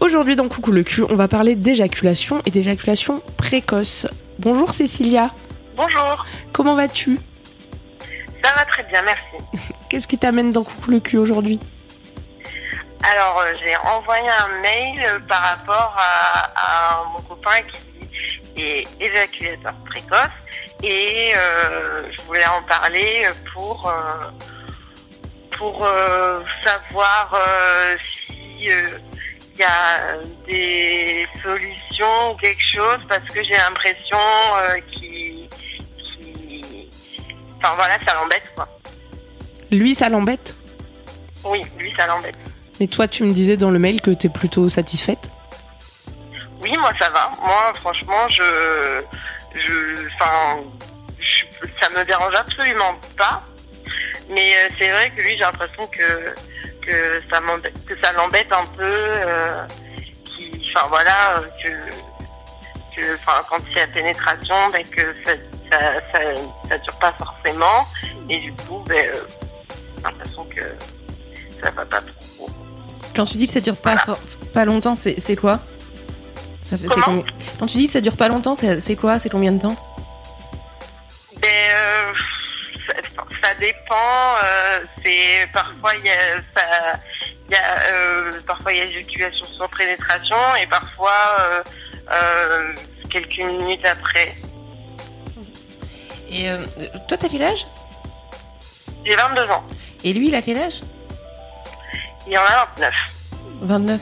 Aujourd'hui dans Coucou le cul, on va parler d'éjaculation et d'éjaculation précoce. Bonjour Cécilia, Bonjour, comment vas-tu? Ça va très bien, merci. Qu'est-ce qui t'amène dans Coucou le cul aujourd'hui? Alors, euh, j'ai envoyé un mail par rapport à, à mon copain qui est éjaculateur précoce et euh, je voulais en parler pour, euh, pour savoir si il y a des solutions ou quelque chose parce que j'ai l'impression euh, qu'il... Enfin voilà, ça l'embête quoi. Lui, ça l'embête? Oui, lui ça l'embête. Mais toi, tu me disais dans le mail que t'es plutôt satisfaite? Oui, moi ça va. Moi, franchement, je, je, enfin, ça me dérange absolument pas. Mais euh, c'est vrai que lui, j'ai l'impression que que ça m'embête, que ça l'embête un peu. Euh, qui, enfin voilà, que que, quand il y a pénétration, ben que ça, ça, ça, ça dure pas forcément. Et du coup, ben, euh, j'ai l'impression que ça va pas trop. Quand tu dis que ça dure pas, Voilà. pas longtemps, c'est c'est quoi? Ça fait, c'est Comment? combien- Quand tu dis que ça dure pas longtemps, c'est c'est quoi? C'est combien de temps? Ben, euh, ça, ça dépend. euh, c'est parfois il y a, ça, il y a euh, parfois il y a éjaculation sans pénétration et parfois euh, quelques minutes après. Et toi, t'as quel âge? J'ai 22 ans. Et lui, il a quel âge? Il en a 29. 29.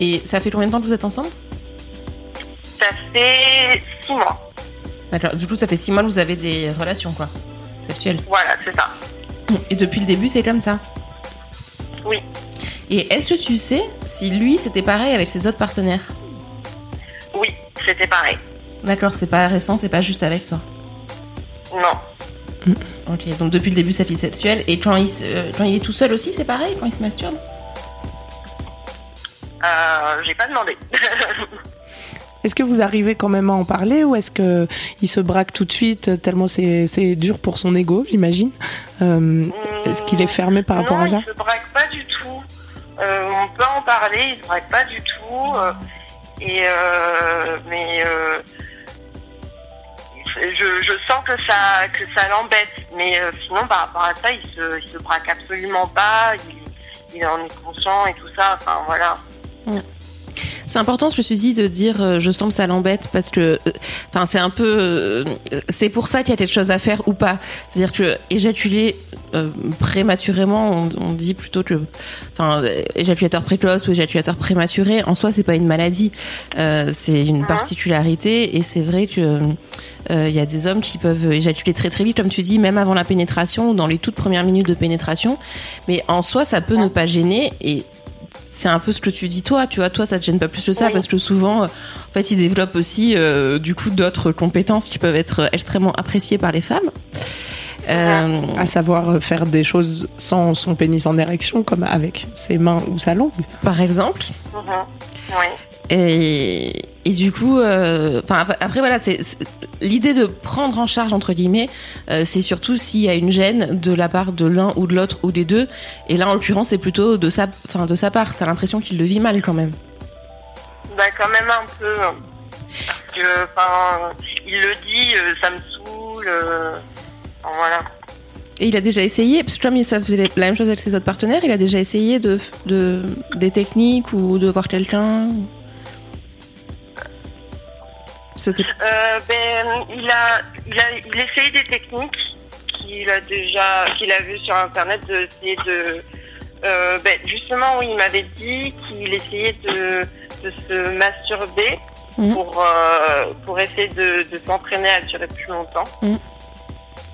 Et ça fait combien de temps que vous êtes ensemble? Ça fait 6 mois. D'accord. Du coup, ça fait 6 mois que vous avez des relations, quoi. Voilà, c'est ça. Et depuis le début, c'est comme ça. Oui. Et est-ce que tu sais si lui, c'était pareil avec ses autres partenaires? Oui, c'était pareil. D'accord, c'est pas récent, c'est pas juste avec toi. Non. Ok, donc depuis le début, sa vie sexuelle. Et quand il, euh, quand il est tout seul aussi, c'est pareil quand il se masturbe? Euh, j'ai pas demandé. Est-ce que vous arrivez quand même à en parler ou est-ce que il se braque tout de suite tellement c'est dur pour son ego, j'imagine Euh, Est-ce qu'il est fermé par rapport non, à ça il se braque pas du tout. Euh, on peut en parler, il se braque pas du tout. euh, et mais je, je sens que ça que ça l'embête. Mais sinon, par rapport à ça, il se, il se braque absolument pas. Il, il en est conscient et tout ça. Enfin voilà. C'est important, je me suis dit, de dire euh, je sens que ça l'embête parce que, euh, enfin, c'est un peu, euh, c'est pour ça qu'il y a quelque chose à faire ou pas. C'est-à-dire que éjaculer euh, prématurément, on, on dit plutôt que, enfin, éjaculateur précoce ou éjaculateur prématuré, en soi, c'est pas une maladie, euh, c'est une Mhm. particularité et c'est vrai que. euh, Il y a des hommes qui peuvent éjaculer très très vite, comme tu dis, même avant la pénétration ou dans les toutes premières minutes de pénétration. Mais en soi, ça peut ne pas gêner et c'est un peu ce que tu dis toi, tu vois, toi ça te gêne pas plus que ça Oui. parce que souvent, en fait, ils développent aussi euh, du coup d'autres compétences qui peuvent être extrêmement appréciées par les femmes. Euh, À savoir faire des choses sans son pénis en érection, comme avec ses mains ou sa langue. par exemple. Mhm. Oui. Et, et du coup, euh, enfin après, voilà, c'est l'idée de prendre en charge entre guillemets, euh, c'est surtout s'il y a une gêne de la part de l'un ou de l'autre ou des deux. Et là, en l'occurrence, c'est plutôt de sa, enfin de sa part. T'as l'impression qu'il le vit mal quand même. Bah quand même un peu. Parce que, enfin, il le dit, euh, ça me saoule. euh, voilà. Et il a déjà essayé, parce que comme il ça faisait la même chose avec ses autres partenaires, il a déjà essayé de, de des techniques ou de voir quelqu'un. Euh, ben, il a, il a, il essayé des techniques qu'il a déjà, qu'il a vu sur internet de essayer de, euh, ben, justement, oui, il m'avait dit qu'il essayait de, de se masturber Mhm. pour, euh, pour essayer de, de s'entraîner à durer plus longtemps. Mhm.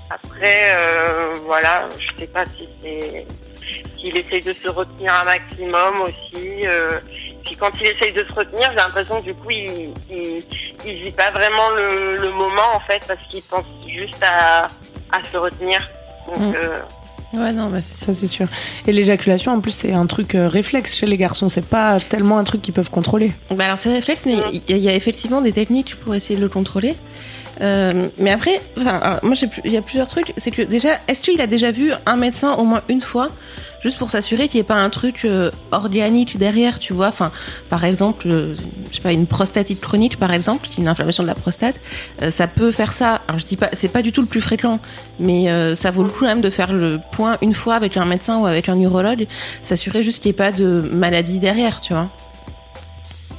Après, euh, voilà, je sais pas si c'est s'il essaye de se retenir un maximum aussi. Puis quand il essaye de se retenir, j'ai l'impression que du coup, il, il, il vit pas vraiment le, le moment en fait, parce qu'il pense juste à, à se retenir. Donc, Mhm. euh, Ouais, non, bah, Ça, c'est sûr. Et l'éjaculation, en plus, c'est un truc euh, réflexe chez les garçons. C'est pas tellement un truc qu'ils peuvent contrôler. Bah alors c'est réflexe, mais il y, a- il y a effectivement des techniques pour essayer de le contrôler. Euh, mais après, moi il y a plusieurs trucs. C'est que déjà, est-ce qu'il a déjà vu un médecin au moins une fois, juste pour s'assurer qu'il n'y ait pas un truc euh, organique derrière, tu vois? Enfin, par exemple, euh, je sais pas, une prostatite chronique, par exemple, une inflammation de la prostate, ça peut faire ça. Alors je dis pas, c'est pas du tout le plus fréquent, mais ça vaut le coup même de faire le point une fois avec un médecin ou avec un urologue, s'assurer juste qu'il n'y ait pas de maladie derrière, tu vois?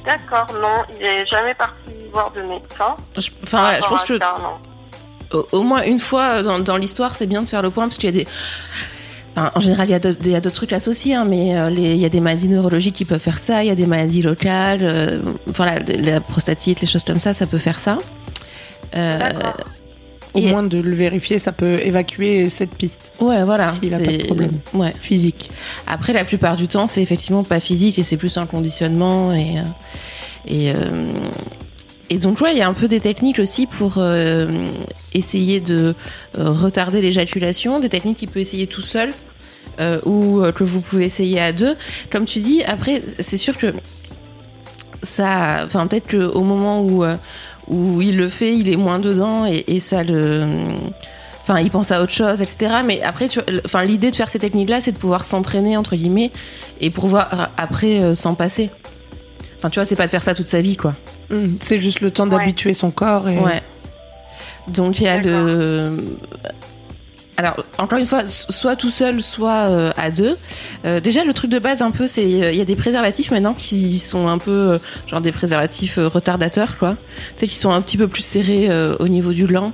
D'accord, non, il est jamais parti voir de médecin. Je- Enfin, voilà, je pense que ça, au, au moins une fois dans, dans l'histoire, c'est bien de faire le point parce qu'il y a des. Enfin, en général, il y a d'autres- trucs associés, hein, mais euh, les- il y a des maladies neurologiques qui peuvent faire ça, il y a des maladies locales, euh, enfin, la, la prostatite, les choses comme ça, ça peut faire ça. Euh. Au Et- moins de le vérifier, ça peut évacuer cette piste ouais, voilà. S'il a pas de c'est- problème. Ouais. physique. Après, la plupart du temps, c'est effectivement pas physique et c'est plus un conditionnement et euh, et euh, et donc ouais, il y a un peu des techniques aussi pour euh, essayer de euh, retarder l'éjaculation, des techniques qu'il peut essayer tout seul euh, ou que vous pouvez essayer à deux. Comme tu dis, après, c'est sûr que ça, enfin peut-être qu'au moment où où il le fait, il est moins dedans et, et ça le enfin il pense à autre chose etc mais après tu enfin l'idée de faire ces techniques là c'est de pouvoir s'entraîner entre guillemets et pouvoir après s'en passer enfin tu vois c'est pas de faire ça toute sa vie quoi. Mm. C'est juste le temps d'habituer son corps. Et... ouais. Donc il y a le alors encore une fois soit tout seul soit euh, à deux. Euh, déjà le truc de base un peu c'est euh, il y a des préservatifs maintenant qui sont un peu euh, genre des préservatifs euh, retardateurs quoi. Tu sais qui sont un petit peu plus serrés euh, au niveau du gland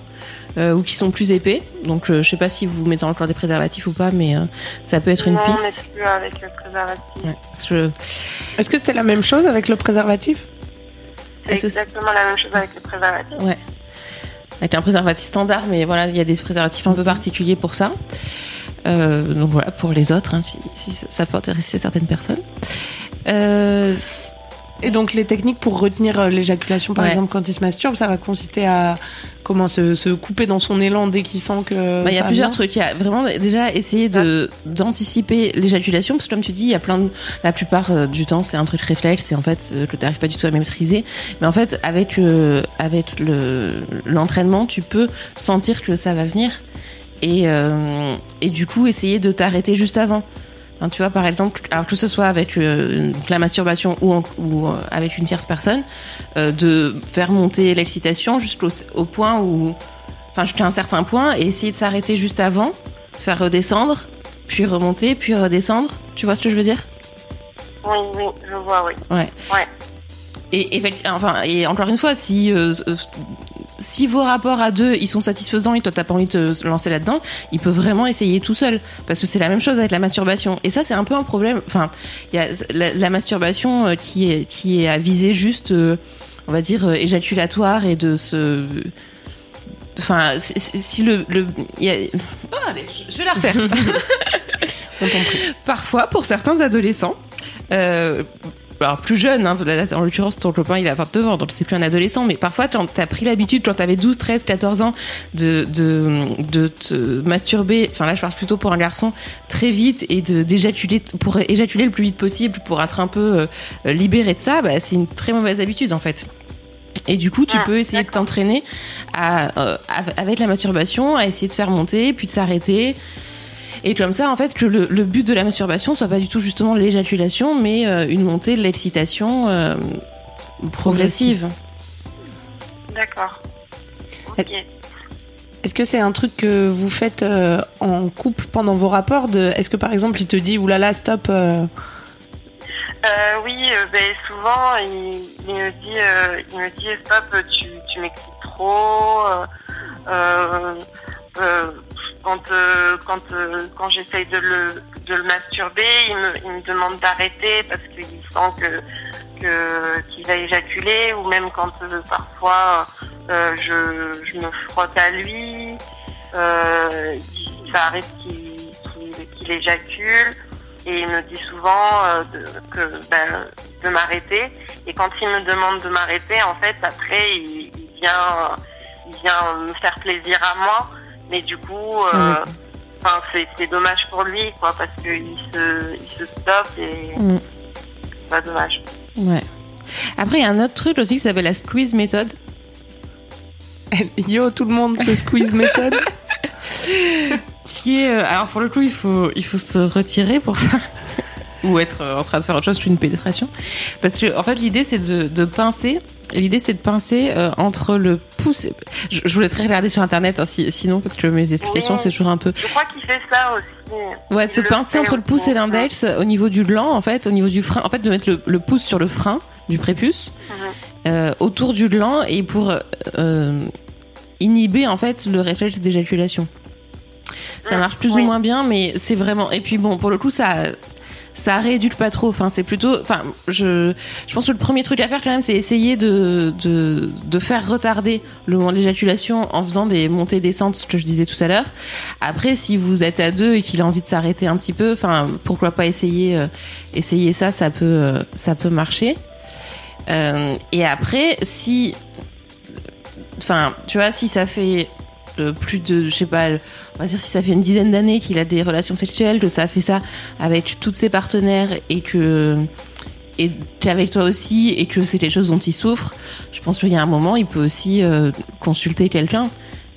euh, ou qui sont plus épais donc euh, je sais pas si vous mettez encore des préservatifs ou pas mais euh, ça peut être une non, on piste n'est plus avec le préservatif. Ouais, Est-ce que c'était la même chose avec le préservatif? C'est Est-ce que exactement la même chose avec le préservatif. Ouais. Avec un préservatif standard, mais voilà, il y a des préservatifs un peu particuliers pour ça. Euh, donc voilà, pour les autres, hein, si, si ça peut intéresser certaines personnes. Euh, Et donc les techniques pour retenir euh, l'éjaculation, par Ouais. exemple, quand il se masturbe, ça va consister à comment se, se couper dans son élan dès qu'il sent que. bah, il y a plusieurs vient trucs. Il y a vraiment déjà essayer de d'anticiper l'éjaculation, parce que comme tu dis, il y a plein de, la plupart euh, du temps, c'est un truc réflexe, et en fait, euh, que tu n'arrives pas du tout à maîtriser. Mais en fait, avec euh, avec le l'entraînement, tu peux sentir que ça va venir, et euh, et du coup, essayer de t'arrêter juste avant. Enfin, tu vois, par exemple, alors que ce soit avec euh, la masturbation ou, en- ou euh, avec une tierce personne, euh, de faire monter l'excitation jusqu'au au point où, enfin, jusqu'à un certain point, et essayer de s'arrêter juste avant, faire redescendre, puis remonter, puis redescendre. Tu vois ce que je veux dire? Oui, oui, je vois, oui. Ouais. Ouais. Et enfin, et encore une fois, si euh, si vos rapports à deux ils sont satisfaisants et toi t'as pas envie de te lancer là-dedans, il peut vraiment essayer tout seul parce que c'est la même chose avec la masturbation. Et ça c'est un peu un problème. Enfin, il y a la, la masturbation euh, qui est qui est à viser juste, euh, on va dire euh, éjaculatoire et de se Enfin, si- le, le il y a... Oh, allez, je- vais la refaire. Parfois, pour certains adolescents, euh, alors plus jeunes, hein, en l'occurrence ton copain il a 29 ans, donc c'est plus un adolescent, mais parfois tu as pris l'habitude quand t'avais 12, 13, 14 ans de, de, de te masturber, enfin là je parle plutôt pour un garçon, très vite et d'éjaculer, pour éjaculer le plus vite possible, pour être un peu euh, libéré de ça, bah, c'est une très mauvaise habitude en fait. Et du coup, tu Ah, peux essayer de t'entraîner à, euh, avec la masturbation, à essayer de faire monter, puis de s'arrêter. Et comme ça, en fait, que le, le but de la masturbation soit pas du tout justement l'éjaculation, mais euh, une montée de l'excitation euh, progressive. D'accord. Ok. Est-ce que c'est un truc que vous faites euh, en couple pendant vos rapports de... Est-ce que par exemple il te dit oulala stop Euh, oui, euh, ben, souvent il, il me dit, euh, il me dit stop, tu, tu m'excites trop. Quand euh, quand euh, quand j'essaye de le de le masturber, il me il me demande d'arrêter parce qu'il sent que que qu'il va éjaculer ou même quand euh, parfois euh, je je me frotte à lui, euh, il- arrive qu'il qu'il qu'il éjacule et il me dit souvent euh, de, que ben, de m'arrêter. Et quand il me demande de m'arrêter, en fait, après, il, il vient, il vient me faire plaisir à moi. Mais du coup, euh, enfin, c'est, c'est dommage pour lui, quoi, parce qu'il se, il se stoppe et Mm. c'est pas dommage. Ouais. Après, il y a un autre truc aussi qui s'appelle la squeeze méthode. Yo, tout le monde, c'est squeeze méthode. Qui est, euh, alors pour le coup, il faut, il faut se retirer pour ça. Ou être euh, en train de faire autre chose qu'une pénétration. Parce que, en fait, l'idée, c'est de, de pincer. L'idée, c'est de pincer euh, entre le pouce. Je, je vous laisserai regarder sur internet, hein, si- sinon, parce que mes explications, Oui. c'est toujours un peu. Je crois qu'il fait ça aussi. Ouais, de se pincer entre le pouce et l'index au niveau du gland, en fait, au niveau du frein. En fait, de mettre le, le pouce sur le frein du prépuce, Mhm. euh, autour du gland, et pour euh, inhiber, en fait, le réflexe d'éjaculation. Ça Mm, marche plus oui. ou moins bien, mais c'est vraiment. Et puis bon, pour le coup, ça. Ça rééduque pas trop. Enfin, c'est plutôt. Enfin, je, je pense que le premier truc à faire quand même, c'est essayer de, de, de faire retarder le moment de l'éjaculation en faisant des montées descentes, ce que je disais tout à l'heure. Après, si vous êtes à deux et qu'il a envie de s'arrêter un petit peu, enfin, pourquoi pas essayer, euh, essayer ça, ça peut, euh, ça peut marcher. Euh, et après, si, enfin, tu vois, si ça fait euh, plus de, je sais pas, on va dire si ça fait une dizaine d'années qu'il a des relations sexuelles, que ça a fait ça avec toutes ses partenaires et que et qu'avec toi aussi et que c'est quelque chose dont il souffre, je pense qu'il y a un moment, il peut aussi euh, consulter quelqu'un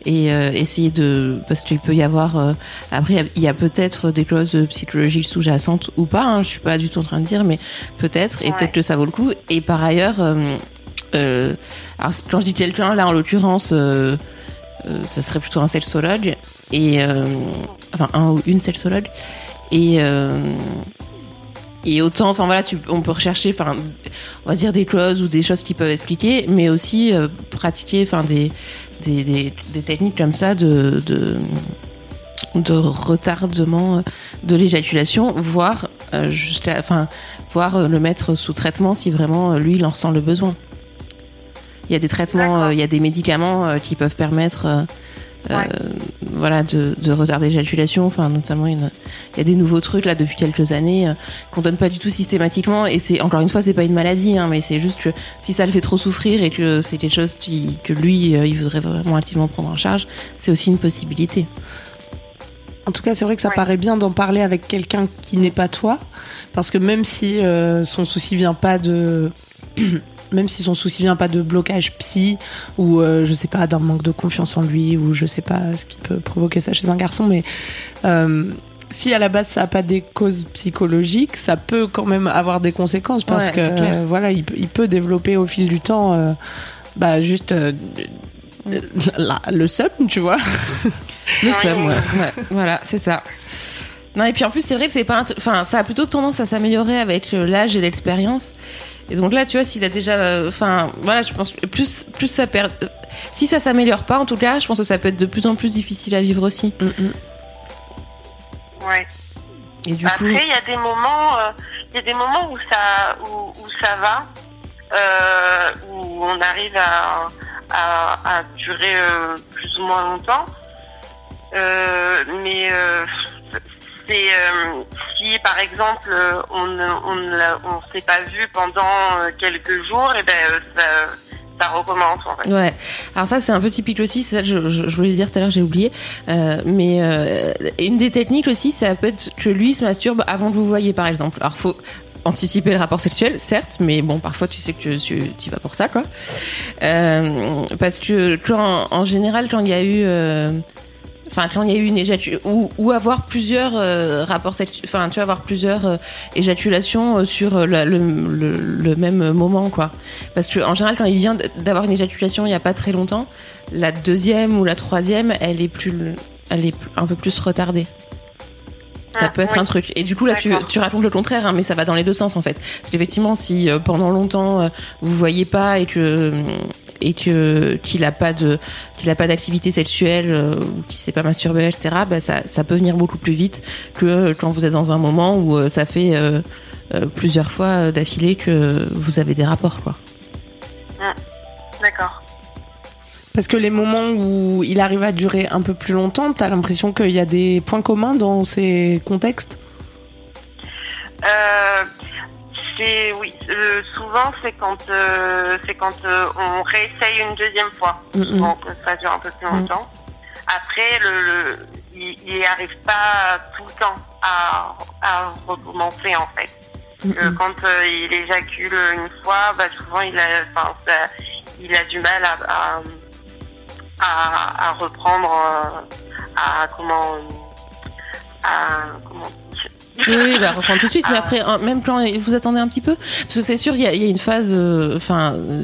et euh, essayer de parce qu'il peut y avoir euh, après il y a peut-être des clauses psychologiques sous-jacentes ou pas hein, je suis pas du tout en train de dire mais peut-être et Ouais. peut-être que ça vaut le coup et par ailleurs euh, alors quand je dis quelqu'un là en l'occurrence ça serait plutôt un sexologue et euh, enfin un ou une sexologue et euh, et autant enfin voilà on peut rechercher enfin on va dire des clauses ou des choses qui peuvent expliquer mais aussi euh, pratiquer enfin des, des, des techniques comme ça de de de retardement de l'éjaculation voire euh, jusqu'à enfin euh, le mettre sous traitement si vraiment euh, lui il en ressent le besoin il y a des traitements, euh, il y a des médicaments euh, qui peuvent permettre, euh, euh, Ouais. voilà, de, de retarder l'éjaculation. Enfin, notamment, il y, a, il y a des nouveaux trucs là depuis quelques années euh, qu'on donne pas du tout systématiquement. Et c'est encore une fois, c'est pas une maladie, hein, mais c'est juste que si ça le fait trop souffrir et que c'est quelque chose qui, que lui, euh, il voudrait vraiment activement prendre en charge, c'est aussi une possibilité. En tout cas, c'est vrai que ça Ouais. paraît bien d'en parler avec quelqu'un qui n'est pas toi, parce que même si euh, son souci vient pas de, même si son souci vient pas de blocage psy ou euh, je sais pas d'un manque de confiance en lui ou je sais pas ce qui peut provoquer ça chez un garçon, mais euh, si à la base ça a pas des causes psychologiques, ça peut quand même avoir des conséquences parce Ouais, que euh, voilà, il, peut- il peut développer au fil du temps, euh, bah juste la- le seum, tu vois. Le seum. Ouais, voilà, c'est ça. Non, et puis en plus, c'est vrai que c'est pas un truc- Enfin, ça a plutôt tendance à s'améliorer avec euh, l'âge et l'expérience. Et donc là, tu vois, s'il a déjà. euh, Enfin, voilà, je pense que plus, plus ça perd. euh, Si ça s'améliore pas, en tout cas, je pense que ça peut être de plus en plus difficile à vivre aussi. Ouais. Et du Après, coup. il y a des moments, euh, il y a des moments où ça, où, où ça va, euh, où on arrive à, à, à durer euh, plus ou moins longtemps. Euh, mais euh, c'est euh, si par exemple euh, on ne s'est pas vu pendant euh, quelques jours, et ben euh, ça, recommence en fait. Ouais. Alors ça c'est un peu typique aussi, ça je, je, je voulais dire tout à l'heure, j'ai oublié. Euh, mais euh, une des techniques aussi, ça peut être que lui se masturbe avant que vous voyez par exemple. Alors faut anticiper le rapport sexuel, certes, mais bon parfois tu sais que tu, tu vas pour ça quoi. Euh, parce que quand, en général quand il y a eu Enfin, quand il y a eu une éjaculation ou, ou avoir plusieurs euh, rapports sexuels, enfin, tu vas avoir plusieurs euh, éjaculations euh, sur la- le, le, le même moment, quoi. Parce que en général, quand il vient d'avoir une éjaculation il y a pas très longtemps, la deuxième ou la troisième, elle est plus, elle est un peu plus retardée. Ça Ah, peut être oui. un truc. Et du coup, là, tu, tu racontes le contraire, hein, mais ça va dans les deux sens, en fait. Parce qu'effectivement, si euh, pendant longtemps, euh, vous voyez pas et que et que qu'il a pas de qu'il a pas d'activité sexuelle euh, ou qu'il s'est pas masturbé, etc., bah, ça, ça peut venir beaucoup plus vite que euh, quand vous êtes dans un moment où euh, ça fait plusieurs fois d'affilée que vous avez des rapports, quoi. D'accord. Parce que les moments où il arrive à durer un peu plus longtemps, t'as l'impression qu'il y a des points communs dans ces contextes? Euh, c'est oui, euh, souvent c'est quand euh, c'est quand euh, on réessaye une deuxième fois, Mm, souvent que ça dure un peu plus longtemps. Après, le, le- il, il arrive pas tout le temps à, à recommencer en fait. Quand il éjacule une fois, bah, souvent il a, ça- il a du mal à, à, à, à reprendre, à comment, à comment. Oui, oui, bah, reprendre tout de suite. Mais après, même plan, vous attendez un petit peu? Parce que c'est sûr, il y a, y a une phase. euh, Enfin, euh,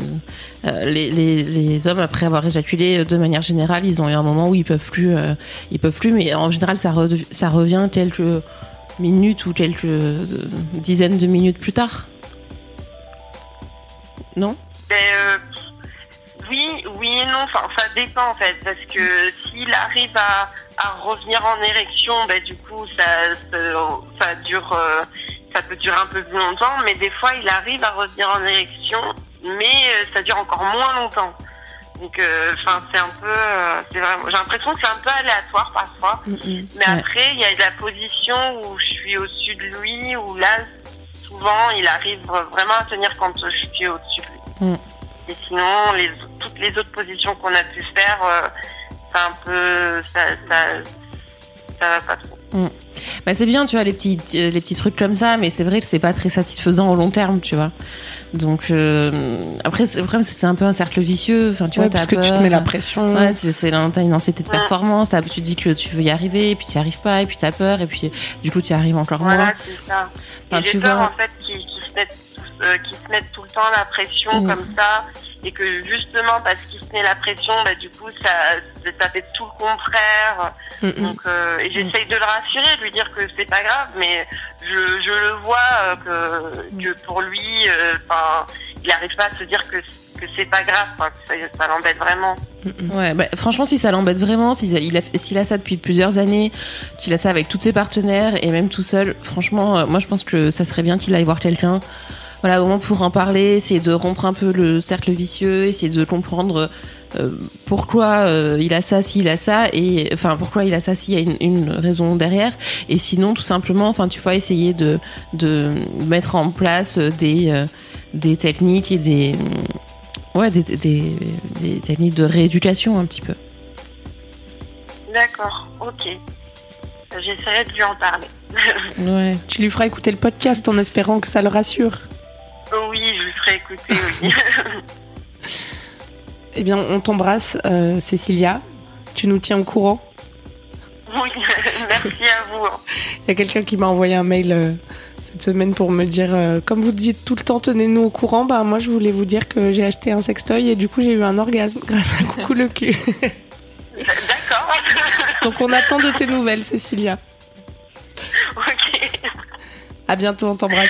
euh, les, les, les hommes après avoir éjaculé, euh, de manière générale, ils ont eu un moment où ils peuvent plus, euh, ils peuvent plus. Mais en général, ça, redev- ça revient quelques minutes ou quelques dizaines de minutes plus tard. Non? Ben, oui, oui et non. Enfin, ça dépend en fait, parce que s'il arrive à, à revenir en érection, ben du coup, ça, ça, ça dure, euh, ça peut durer un peu plus longtemps. Mais des fois, il arrive à revenir en érection, mais euh, ça dure encore moins longtemps. Donc, euh, enfin, c'est un peu, c'est vraiment. J'ai l'impression que c'est un peu aléatoire parfois. Mais Ouais. après, il y a la position où je suis au-dessus de lui, où là, souvent, il arrive vraiment à tenir quand je suis au-dessus de lui. Mm. Et sinon, les, toutes les autres positions qu'on a pu faire, euh, c'est un peu, ça, ça, ça va pas trop. Bah c'est bien, tu vois, les petits, euh, les petits trucs comme ça, mais c'est vrai que c'est pas très satisfaisant au long terme, tu vois. Donc euh, après, c'est- le problème, c'est que c'est un peu un cercle vicieux. Enfin, tu Ouais, vois, parce t'as que tu te mets la pression. Ouais, tu- c'est t'as une anxiété de Ouais. performance, tu dis que tu veux y arriver, et puis tu y arrives pas, et puis t'as peur, et puis du coup tu y arrives encore Voilà, moins. c'est ça. Enfin, j'ai tu peur, vois. en fait, qu'ils qu'ils se, mettent tous- euh, qu'ils se mettent tout le temps la pression Mm. comme ça. Et que justement, parce qu'ils se mettent la pression, bah, du coup, ça, ça fait tout le contraire. Mm, mm. Donc, euh, et j'essaye de le rassurer, de lui dire que c'est pas grave, mais je, je le vois euh, que, que pour lui, euh, enfin, il n'arrive pas à se dire que, que c'est pas grave, que ça, ça l'embête vraiment. Ouais, bah, franchement, si ça l'embête vraiment, s'il a, il a, ça depuis plusieurs années, qu'il a ça avec tous ses partenaires et même tout seul, franchement, euh, moi je pense que ça serait bien qu'il aille voir quelqu'un. Voilà, au moins pour en parler, essayer de rompre un peu le cercle vicieux, essayer de comprendre euh, pourquoi euh, il a ça, s'il a ça, et enfin pourquoi il a ça, s'il y a une, une raison derrière. Et sinon, tout simplement, enfin tu vois, essayer de de mettre en place des euh, des techniques et des ouais des, des, des techniques de rééducation un petit peu. D'accord, ok. J'essaierai de lui en parler. Ouais. Tu lui feras écouter le podcast en espérant que ça le rassure. Oui, je lui ferai écouter, oui. Eh bien, on t'embrasse, euh, Cécilia. Tu nous tiens au courant. oui, merci à vous. hein. Il y a quelqu'un qui m'a envoyé un mail euh, cette semaine pour me dire, euh, comme vous dites tout le temps, tenez-nous au courant. Bah moi, je voulais vous dire que j'ai acheté un sextoy et du coup, j'ai eu un orgasme grâce à Coucou le cul. D'accord. Donc, on attend de tes nouvelles, Cécilia. ok. À bientôt, on t'embrasse.